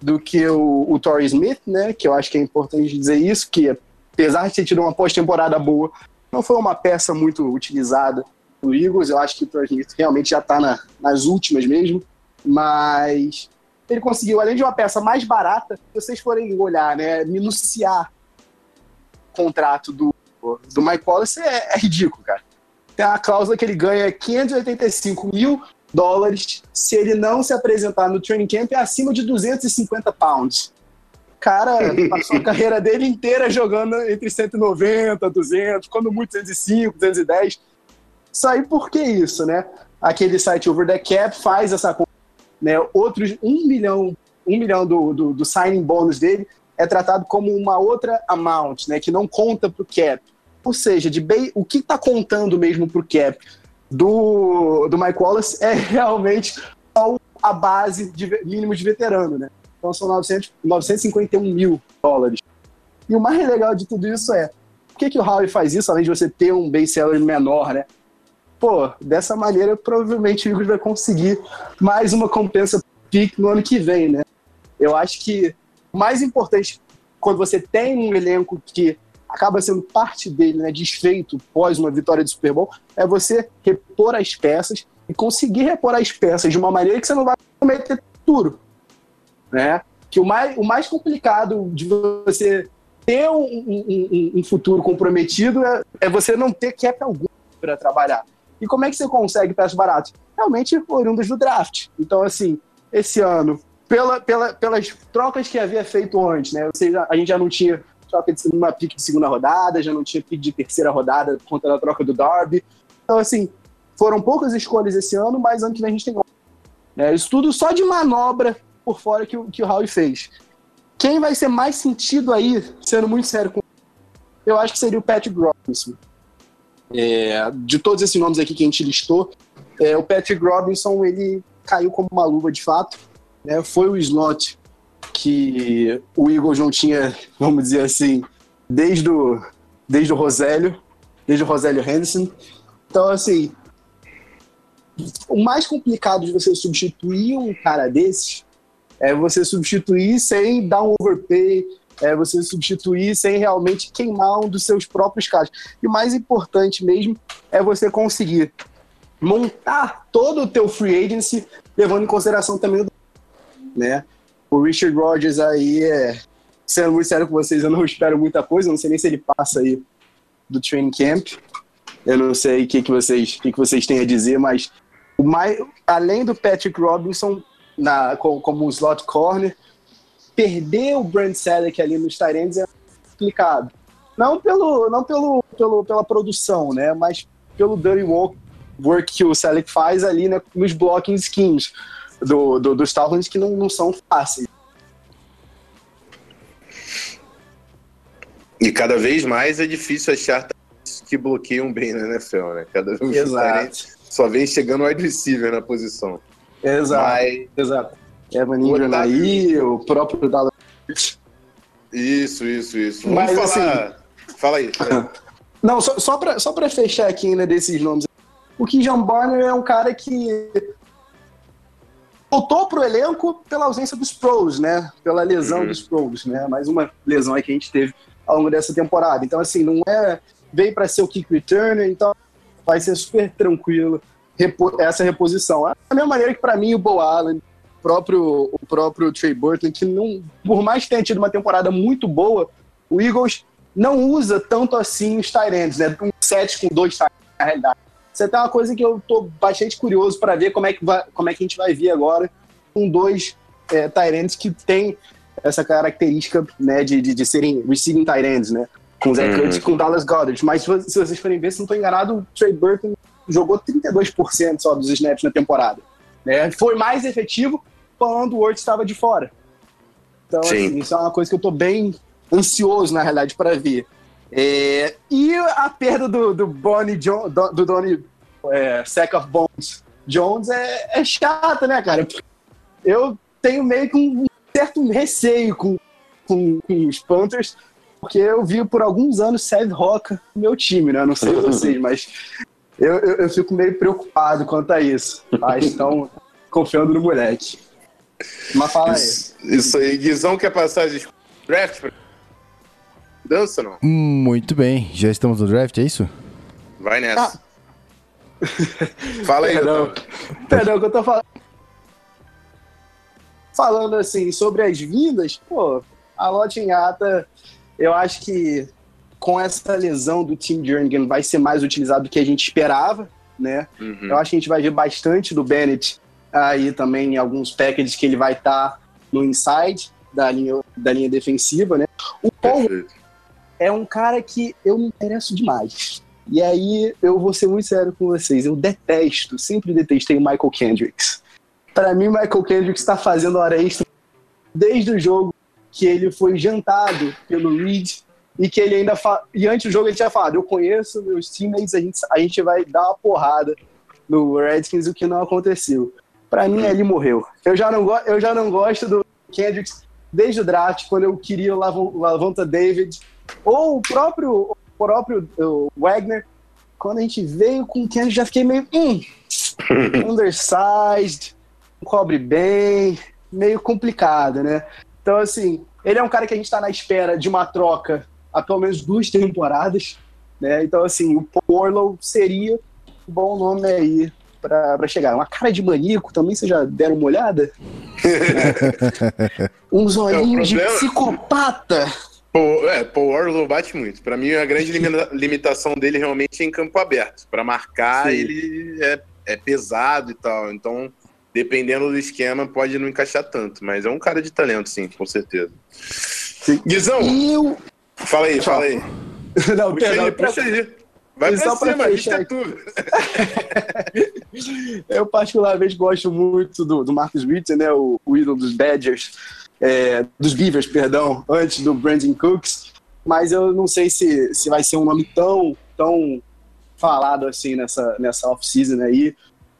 do que o, o Torrey Smith, né? Que eu acho que é importante dizer isso, que apesar de ter tido uma pós-temporada boa, não foi uma peça muito utilizada no Eagles. Eu acho que o Torrey Smith realmente já está na, nas últimas mesmo, mas ele conseguiu, além de uma peça mais barata, se vocês forem olhar, né, minuciar o contrato do, do Mike Wallace, é, é ridículo, cara. Tem uma cláusula que ele ganha 585 mil dólares se ele não se apresentar no training camp acima de 250 pounds. Cara, passou a carreira dele inteira jogando entre 190, 200, quando muito 205, 210. Isso aí por que isso, né? Aquele site Over the Cap faz essa né? Outros um milhão, um milhão do, do, do signing bônus dele é tratado como uma outra amount, né? Que não conta pro cap. Ou seja, de bem, o que está contando mesmo pro cap do, do Mike Wallace é realmente a base de mínimo de veterano, né? Então são 900, 951 mil dólares. E o mais legal de tudo isso é, por que, que o Howie faz isso, além de você ter um base salary menor, né? Pô, dessa maneira, provavelmente o Eagles vai conseguir mais uma compensa pick no ano que vem, né? Eu acho que o mais importante, quando você tem um elenco que acaba sendo parte dele, né, desfeito pós uma vitória de Super Bowl, é você repor as peças e conseguir repor as peças de uma maneira que você não vai cometer futuro, né? Que o mais, o mais complicado de você ter um, um- um- um futuro comprometido é, é você não ter cap algum para trabalhar. E como é que você consegue peças baratas? Realmente oriundas do draft. Então, assim, esse ano, pela, pela, pelas trocas que havia feito antes, né? Ou seja, a gente já não tinha troca de uma pique de segunda rodada, já não tinha pique de terceira rodada por conta da troca do Darby. Então, assim, foram poucas escolhas esse ano, mas ano que vem a gente tem né? Isso tudo só de manobra por fora que, o- que o Howie fez. Quem vai ser mais sentido aí, sendo muito sério com eu acho que seria o Patrick Robinson. É, de todos esses nomes aqui que a gente listou, é, o Patrick Robinson ele caiu como uma luva de fato. Né? Foi o slot que o Eagles não tinha, vamos dizer assim, desde o, desde o Rosélio, desde o Rosélio Henderson. Então, assim, o mais complicado de você substituir um cara desses é você substituir sem dar um overpay, é você substituir sem realmente queimar um dos seus próprios caras. E o mais importante mesmo é você conseguir montar todo o teu free agency levando em consideração também o né? O Richard Rodgers aí é sendo muito sério com vocês, eu não espero muita coisa, não sei nem se ele passa aí do training camp. Eu não sei o que, que vocês que, que vocês têm a dizer, mas o mais, além do Patrick Robinson na, como, como slot corner, perder o Brand Selleck ali nos Tyrants é complicado. Não pelo não pelo, pelo pela produção, né, mas pelo dirty work, work que o Selleck faz ali né, nos blocking schemes do, do, dos Titans que não, não são fáceis. E cada vez mais é difícil achar que bloqueiam bem na NFL, né? Cada vez Exato. talentos só vem chegando wide receiver na posição. Exato. Mas, Exato. Evan Ingram aí, o próprio Dallas. isso, isso, isso. Vamos Mas, assim, falar. Fala aí. fala aí. Não, só, só para fechar aqui ainda desses nomes. O Kijan Barner é um cara que voltou pro elenco pela ausência dos pros, né? Pela lesão Uhum. dos pros, né? Mais uma lesão aí que a gente teve ao longo dessa temporada. Então, assim, não é. Veio para ser o kick returner, então vai ser super tranquilo essa reposição. Da mesma maneira que para mim o Bo Allen, o próprio, o próprio Trey Burton, que não, por mais que tenha tido uma temporada muito boa, o Eagles não usa tanto assim os tight ends, né? Um set com dois tight ends, na realidade. Isso é até uma coisa que eu tô bastante curioso para ver como é, que vai, como é que a gente vai ver agora com dois é, Tyrants que tem essa característica né, de, de, de serem receiving Tyrants, né? Com o Zach Uhum. E com o Dallas Goddard. Mas se vo- se vocês forem ver, se não estou enganado, o Trey Burton jogou 32% só dos snaps na temporada. Né? Foi mais efetivo quando o Ertz estava de fora. Então, Sim. assim, isso é uma coisa que eu tô bem ansioso, na realidade, para ver. É, e a perda do, do Bonnie Jones, do, do Donnie é, Sack of Bones Jones é, é chata, né, cara? Eu tenho meio que um certo receio com, com, com os Panthers, porque eu vi por alguns anos Seth Roca no meu time, né? Não sei vocês, mas eu, eu, eu fico meio preocupado quanto a isso. Mas estão confiando no moleque. Mas fala aí. Isso, isso aí. Guizão quer passar de draft pra dança, não? Muito bem, já estamos no draft, é isso? Vai nessa. Fala aí, Perdão. Perdão, que eu tô falando. Falando assim sobre as vindas, pô, a Lotinhata, eu acho que com essa lesão do Tim Jernigan vai ser mais utilizado do que a gente esperava, né? Uhum. Eu acho que a gente vai ver bastante do Bennett aí também em alguns packages que ele vai estar no inside da linha, da linha defensiva, né? O Paul. É um cara que eu me interesso demais. E aí eu vou ser muito sério com vocês. Eu detesto, sempre detestei o Michael Kendricks. Para mim, Michael Kendricks está fazendo hora extra desde o jogo que ele foi jantado pelo Reed e que ele ainda fa... e antes do jogo ele tinha falado: eu conheço meus teammates, a gente, a gente vai dar uma porrada no Redskins, o que não aconteceu. Para mim, ele morreu. Eu já não, go... eu já não gosto do Kendricks desde o draft, quando eu queria o Lav- Lavonta David ou o próprio, o próprio o Wagner. Quando a gente veio com o Kendricks, já fiquei meio hum, undersized, cobre bem, meio complicado, né? Então, assim, ele é um cara que a gente está na espera de uma troca há pelo menos duas temporadas, né? Então, assim, o Porlow seria um bom nome aí para chegar. Uma cara de maníaco também, vocês já deram uma olhada? Uns olhinhos de problema- psicopata. Pô, é, Paul Orlow bate muito. Pra mim, a grande limita- limitação dele realmente é em campo aberto. Pra marcar, Sim. ele é, é pesado e tal. Então, dependendo do esquema, pode não encaixar tanto. Mas é um cara de talento, sim, com certeza. Guizão, eu. fala aí, fala aí. Não, Puxa perdão, aí, puxa aí. Vai pra só pra cima, fechar é tudo. Eu particularmente gosto muito do, do Marcus Ritter, né, o, o ídolo dos Badgers, é, dos Beavers, perdão, antes do Brandon Cooks, mas eu não sei se, se vai ser um nome tão, tão falado assim nessa, nessa off-season aí,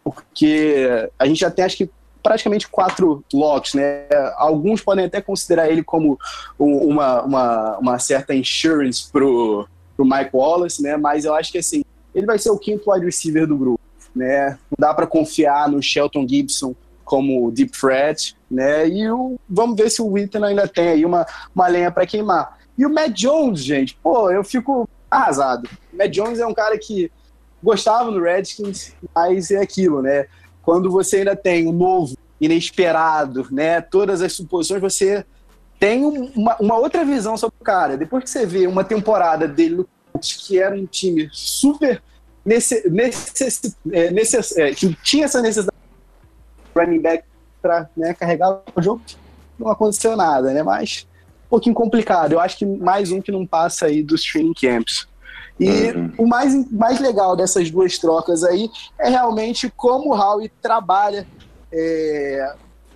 porque a gente já tem acho que praticamente quatro locks, né? Alguns podem até considerar ele como um- uma, uma, uma certa insurance pro, pro Mike Wallace, né? Mas eu acho que assim, ele vai ser o quinto wide receiver do grupo né? Não dá para confiar no Shelton Gibson como deep threat, né? E o, vamos ver se o Witten ainda tem aí uma, uma lenha para queimar. E o Matt Jones, gente, pô, eu fico arrasado. O Matt Jones é um cara que gostava no Redskins, mas é aquilo, né? Quando você ainda tem o novo, inesperado, né? Todas as suposições, você tem um- uma, uma outra visão sobre o cara. Depois que você vê uma temporada dele no que era um time super nesse, necessi- é, necess- é, que tinha essa necessidade de running back para né, carregar o jogo, não aconteceu nada, né? Mas um pouquinho complicado. Eu acho que mais um que não passa aí dos training camps. E Uhum. o mais, mais legal dessas duas trocas aí é realmente como o Howie trabalha é,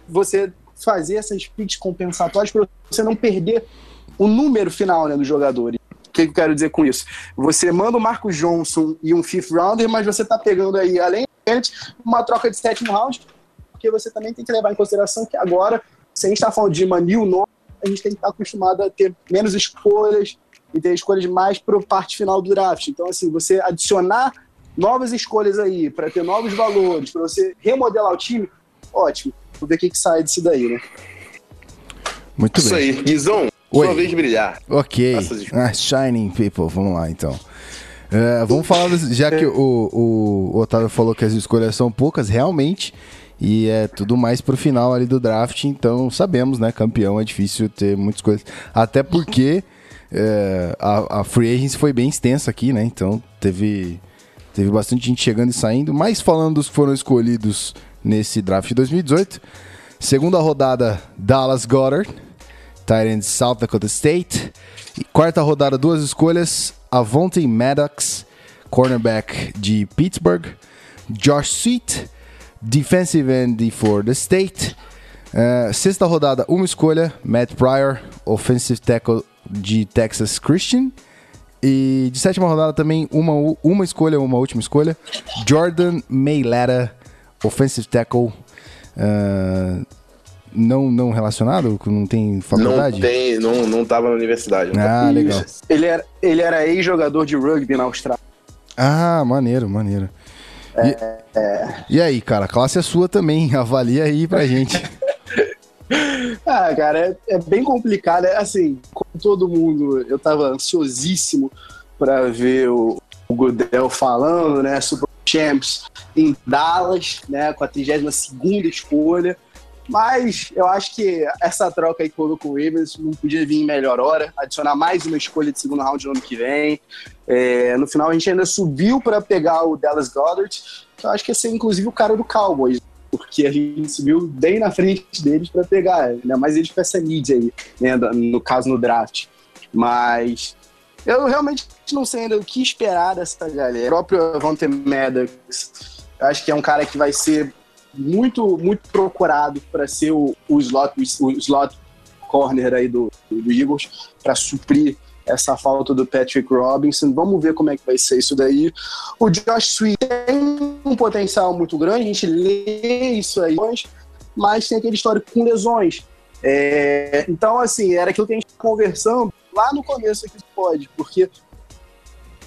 você fazer essas picks compensatórias para você não perder o número final né, dos jogadores. O que eu quero dizer com isso? Você manda o Marcos Johnson e um fifth rounder, mas você está pegando aí, além de uma troca de sétimo round, porque você também tem que levar em consideração que agora, se a gente está falando de uma new norm, a gente tem que estar acostumado a ter menos escolhas e ter escolhas mais para a parte final do draft. Então, assim, você adicionar novas escolhas aí, para ter novos valores, para você remodelar o time, ótimo. Vamos ver o que, que sai disso daí, né? Muito Isso bem. aí. Guizão, Oi. sua vez de brilhar. Ok. Ah, Shining People, vamos lá então. É, vamos falar, já que o, o, o Otávio falou que as escolhas são poucas, realmente, e é tudo mais pro final ali do draft, então sabemos, né? Campeão é difícil ter muitas coisas. Até porque é, a, a free agency foi bem extensa aqui, né? Então teve Teve bastante gente chegando e saindo, mas falando dos que foram escolhidos nesse draft de 2018. Segunda rodada, Dallas Goddard, tight end South Dakota State. E quarta rodada, duas escolhas, Avonte Maddox, cornerback de Pittsburgh. Josh Sweet, defensive end for the State. Uh, sexta rodada, uma escolha, Matt Pryor, offensive tackle de Texas Christian. E de sétima rodada também uma, uma escolha, uma última escolha. Jordan Mailata, offensive tackle. Uh, não, não relacionado? Não tem faculdade? Não tem, não, não tava na universidade. Ah, legal. Ele era, ele era ex-jogador de rugby na Austrália. Ah, maneiro, maneiro. E, e aí, cara, a classe é sua também. Avalia aí pra gente. Ah, cara, é, é bem complicado. É, assim, como todo mundo, eu tava ansiosíssimo para ver o, o Goodell falando, né? Super Champs em Dallas, né? Com a 32 escolha. Mas eu acho que essa troca aí que com o Ravens não podia vir em melhor hora. Adicionar mais uma escolha de segundo round no ano que vem. É, no final a gente ainda subiu para pegar o Dallas Goddard. Eu acho que ia ser inclusive o cara do Cowboys porque a gente subiu bem na frente deles para pegar, ainda mais eles com essa mídia aí, né, no caso no draft. Mas eu realmente não sei ainda o que esperar dessa galera. O próprio Vontae Maddox, acho que é um cara que vai ser muito, muito procurado para ser o, o, slot, o slot corner aí do, do Eagles, para suprir essa falta do Patrick Robinson. Vamos ver como é que vai ser isso daí. O Josh Sweet tem um potencial muito grande, a gente lê isso aí, mas tem aquele histórico com lesões. É, então, assim, era aquilo que a gente conversando lá no começo aqui pode, porque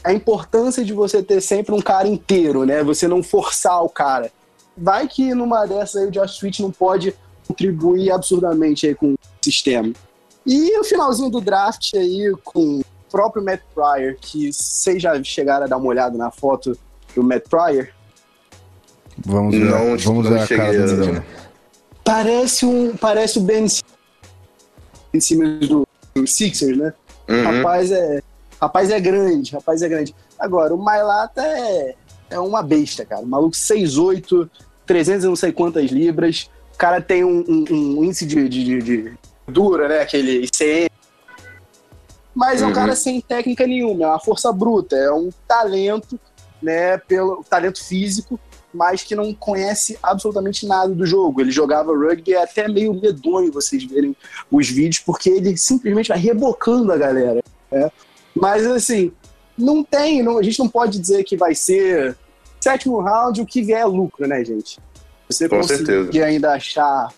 a importância de você ter sempre um cara inteiro, né? Você não forçar o cara. Vai que numa dessas aí o Josh Sweet não pode contribuir absurdamente aí com o sistema. E o finalzinho do draft aí com o próprio Matt Pryor, que vocês já chegaram a dar uma olhada na foto do Matt Pryor? Vamos ver, Não, vamos ver a cara do menino. Parece um, parece o Ben em cima do, do Sixers, né? Uhum. Rapaz é, rapaz é grande, rapaz é grande. Agora, o Mailata é, é uma besta, cara. O maluco 6'8", 300 e não sei quantas libras. O cara tem um, um- um índice de, de, de- dura, né? Aquele ICM. Mas é um Uhum. cara sem técnica nenhuma, é uma força bruta, é um talento, né? Pelo talento físico, mas que não conhece absolutamente nada do jogo. Ele jogava rugby, é até meio medonho vocês verem os vídeos, porque ele simplesmente vai rebocando a galera. né? Mas assim, não tem, não- a gente não pode dizer que vai ser sétimo round, o que vier é lucro, né, gente? Você Com conseguir certeza. ainda achar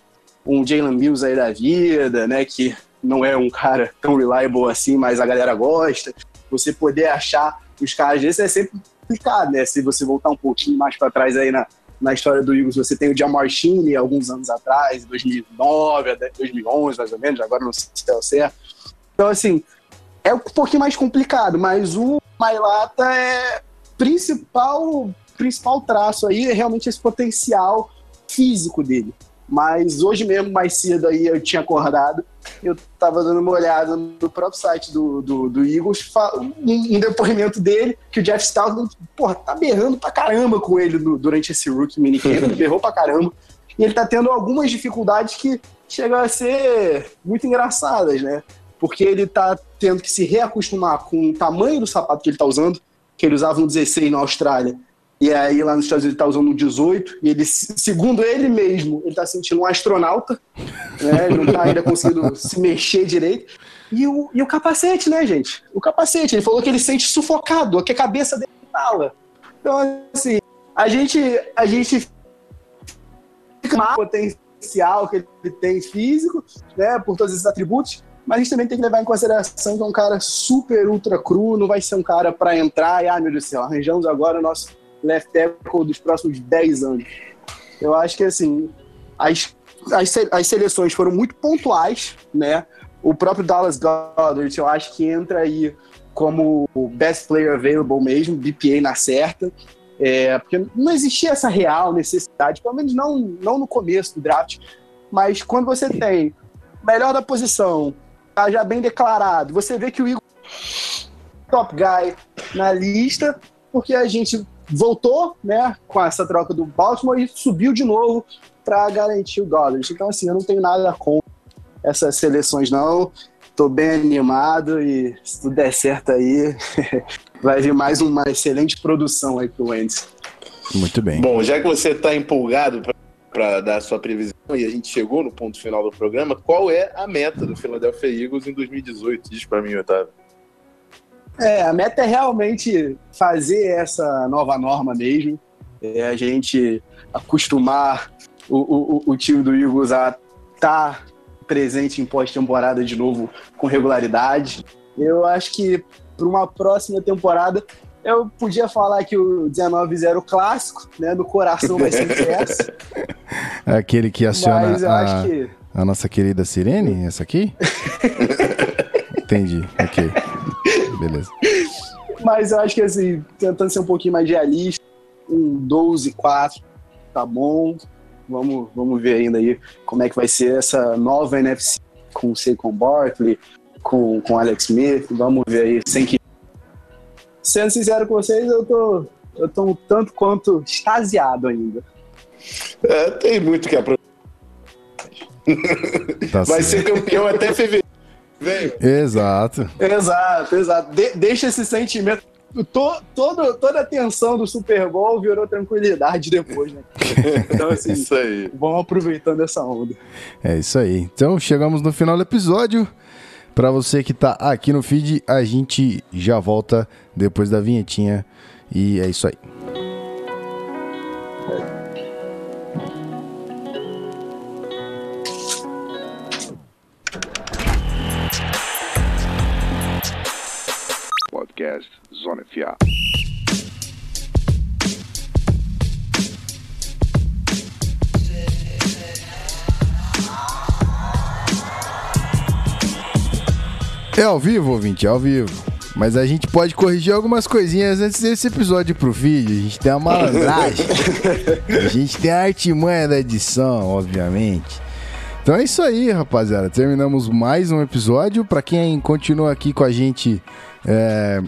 um Jalen Mills aí da vida, né, que não é um cara tão reliable assim, mas a galera gosta. Você poder achar os caras desses é sempre complicado, né? Se você voltar um pouquinho mais para trás aí na, na história do Eagles, você tem o Jamar Chiney alguns anos atrás, 2009, até 2011 mais ou menos, agora não sei se é o certo. Então, assim, é um pouquinho mais complicado, mas o Mailata é principal principal traço aí é realmente esse potencial físico dele. Mas hoje mesmo, mais cedo aí, eu tinha acordado, eu tava dando uma olhada no próprio site do, do, do Eagles, um, um depoimento dele, que o Jeff Stout, porra, tá berrando pra caramba com ele no- durante esse rookie minicamp, ele berrou pra caramba. E ele tá tendo algumas dificuldades que chegam a ser muito engraçadas, né? Porque ele tá tendo que se reacostumar com o tamanho do sapato que ele tá usando, que ele usava um 16 na Austrália, e aí lá nos Estados Unidos ele tá usando um 18, e ele, segundo ele mesmo, ele tá sentindo um astronauta, né? Ele não tá ainda conseguindo se mexer direito. E o, e o capacete, né, gente? O capacete, ele falou que ele sente sufocado, que a cabeça dele fala. Então, assim, a gente, a gente fica potencial que ele tem físico, né, por todos esses atributos, mas a gente também tem que levar em consideração que é um cara super ultra cru, não vai ser um cara para entrar e, ah, meu Deus do céu, arranjamos agora o nosso left tackle dos próximos 10 anos. Eu acho que, assim, as, as, as seleções foram muito pontuais, né? O próprio Dallas Goddard, eu acho que entra aí como o best player available mesmo, BPA na certa. É, porque não existia essa real necessidade, pelo menos não, não no começo do draft, mas quando você tem melhor da posição, já bem declarado, você vê que o Igor top guy na lista, porque a gente voltou, né, com essa troca do Baltimore e subiu de novo para garantir o Goddard. Então, assim, eu não tenho nada com essas seleções, não. Tô bem animado e se tudo der certo aí, vai vir mais uma excelente produção aí pro Wentz. Muito bem. Bom, já que você está empolgado para dar a sua previsão e a gente chegou no ponto final do programa, qual é a meta do Philadelphia Eagles em 2018? Diz para mim, Otávio. É, a meta é realmente fazer essa nova norma mesmo. É a gente acostumar o, o, o time do Eagles a estar presente em pós-temporada de novo com regularidade. Eu acho que para uma próxima temporada eu podia falar que o 19-0 clássico, né? No coração vai ser essa. É Aquele que aciona Mas eu a, acho que. a nossa querida Sirene, essa aqui? Entendi, ok. Beleza. Mas eu acho que assim, tentando ser um pouquinho mais realista, um 12-4 tá bom. Vamos, vamos ver ainda aí como é que vai ser essa nova NFC com o Saquon Barkley, com, com o Alex Smith. Vamos ver aí, sem que. Sendo sincero com vocês, eu tô, eu tô um tanto quanto extasiado ainda. É, tem muito que aproveitar. Tá Vai certo. ser campeão até fevereiro. Vem. Exato. Exato, exato. De- deixa esse sentimento. To, todo, toda a tensão do Super Bowl virou tranquilidade depois, né? Então, assim, Isso aí. vamos aproveitando essa onda. É isso aí. Então chegamos no final do episódio. Pra você que tá aqui no feed, a gente já volta depois da vinhetinha. E é isso aí. Podcast Zona FA. É ao vivo, ouvinte, é ao vivo. Mas a gente pode corrigir algumas coisinhas antes desse episódio pro vídeo. A gente tem a malandragem. a gente tem a artimanha da edição, obviamente. Então é isso aí, rapaziada. Terminamos mais um episódio. Pra quem continua aqui com a gente é,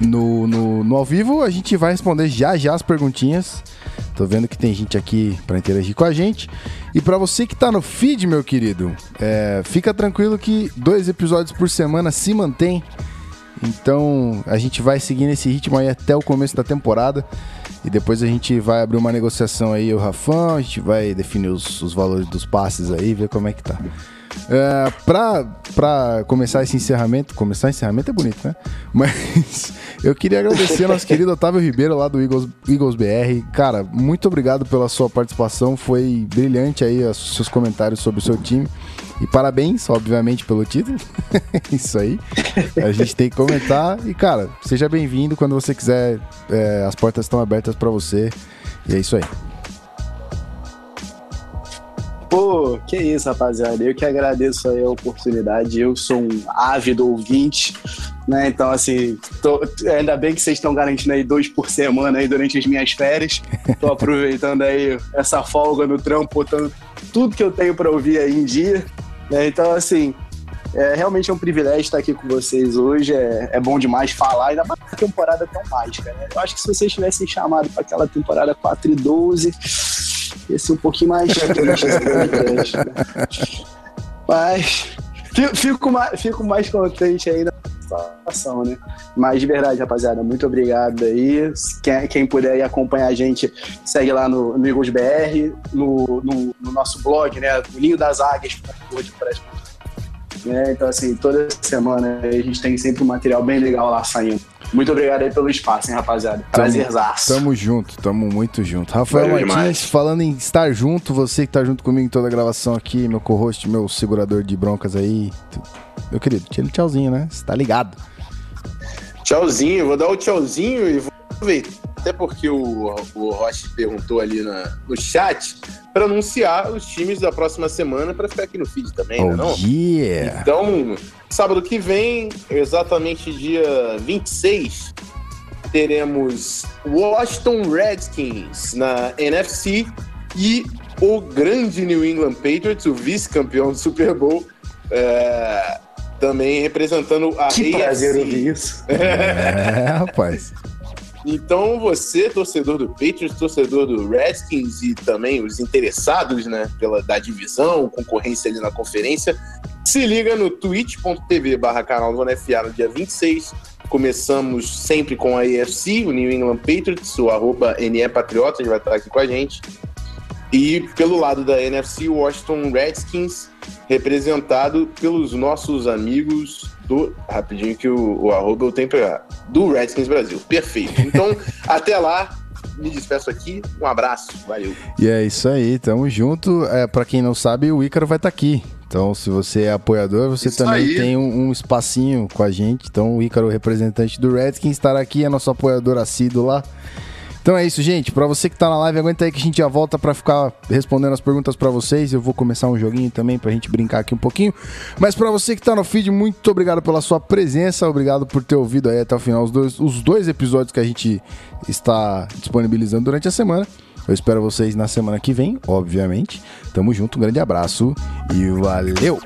no, no, no ao vivo, a gente vai responder já já as perguntinhas. Tô vendo que tem gente aqui pra interagir com a gente. E pra você que tá no feed, meu querido, é, fica tranquilo que dois episódios por semana se mantém. Então a gente vai seguir nesse ritmo aí até o começo da temporada. E depois a gente vai abrir uma negociação aí, o Rafão, a gente vai definir os, os valores dos passes aí, ver como é que tá. É, pra, pra começar esse encerramento, começar encerramento é bonito, né? Mas eu queria agradecer ao nosso querido Otávio Ribeiro lá do Eagles, Eagles BR. Cara, muito obrigado pela sua participação, foi brilhante aí os seus comentários sobre o seu time. E parabéns, obviamente, pelo título. Isso aí. A gente tem que comentar. E, cara, seja bem-vindo quando você quiser. é, as portas estão abertas pra você. E é isso aí. Pô, que isso, rapaziada. Eu que agradeço aí a oportunidade. Eu sou um ávido ouvinte, né? Então, assim, tô- ainda bem que vocês estão garantindo aí dois por semana aí durante as minhas férias. Tô aproveitando aí essa folga no trampo, botando tudo que eu tenho pra ouvir aí em dia. né? Então, assim, é realmente é um privilégio estar aqui com vocês hoje. É, é bom demais falar, ainda mais uma temporada tão mágica, né? Eu acho que se vocês tivessem chamado para aquela temporada 4 e 12, ia ser um pouquinho mais né? Mas fi- fico mais, fico mais contente aí na situação, né? Mas de verdade, rapaziada, muito obrigado aí. Quem, quem puder aí acompanhar a gente, segue lá no, no Eagles BR, no, no, no nosso blog, né? O Ninho das Águias. Né? Então, assim, toda semana a gente tem sempre um material bem legal lá saindo. Muito obrigado aí pelo espaço, hein, rapaziada. Prazerzaço. Tamo junto, tamo muito junto. Rafael Valeu Martins, demais. falando em estar junto, você que tá junto comigo em toda a gravação aqui, meu co-host, meu segurador de broncas aí. Meu querido, tira tchauzinho, né? Você tá ligado. Tchauzinho, vou dar o tchauzinho e vou aproveitar, até porque o, o Roche perguntou ali na, no chat, para anunciar os times da próxima semana para ficar aqui no feed também, né? Oh, Não? yeah! Então, sábado que vem, exatamente dia 26, teremos Washington Redskins na NFC e o grande New England Patriots, o vice-campeão do Super Bowl, é, também representando a Que prazer AFC. ouvir isso. É, rapaz. Então você, torcedor do Patriots, torcedor do Redskins e também os interessados, né, pela da divisão, concorrência ali na conferência, se liga no twitch.tv barra canal do NFA no dia 26. Começamos sempre com a AFC, o New England Patriots, o arroba NE Patriota, ele vai estar aqui com a gente. E pelo lado da NFC, Washington Redskins, representado pelos nossos amigos do. Rapidinho que o, o arroba eu tenho pra. Do Redskins Brasil. Perfeito. Então, até lá. Me despeço aqui. Um abraço. Valeu. E é isso aí, tamo junto. É, para quem não sabe, o Ícaro vai estar aqui. Então, se você é apoiador, você Isso também aí. tem um, um espacinho com a gente. Então, o Ícaro, representante do Redskins, estará aqui, é nosso apoiador assíduo lá. Então é isso, gente. Pra você que tá na live, aguenta aí que a gente já volta pra ficar respondendo as perguntas pra vocês. Eu vou começar um joguinho também pra gente brincar aqui um pouquinho. Mas pra você que tá no feed, muito obrigado pela sua presença. Obrigado por ter ouvido aí até o final os dois, os dois episódios que a gente está disponibilizando durante a semana. Eu espero vocês na semana que vem, obviamente. Tamo junto, um grande abraço e valeu!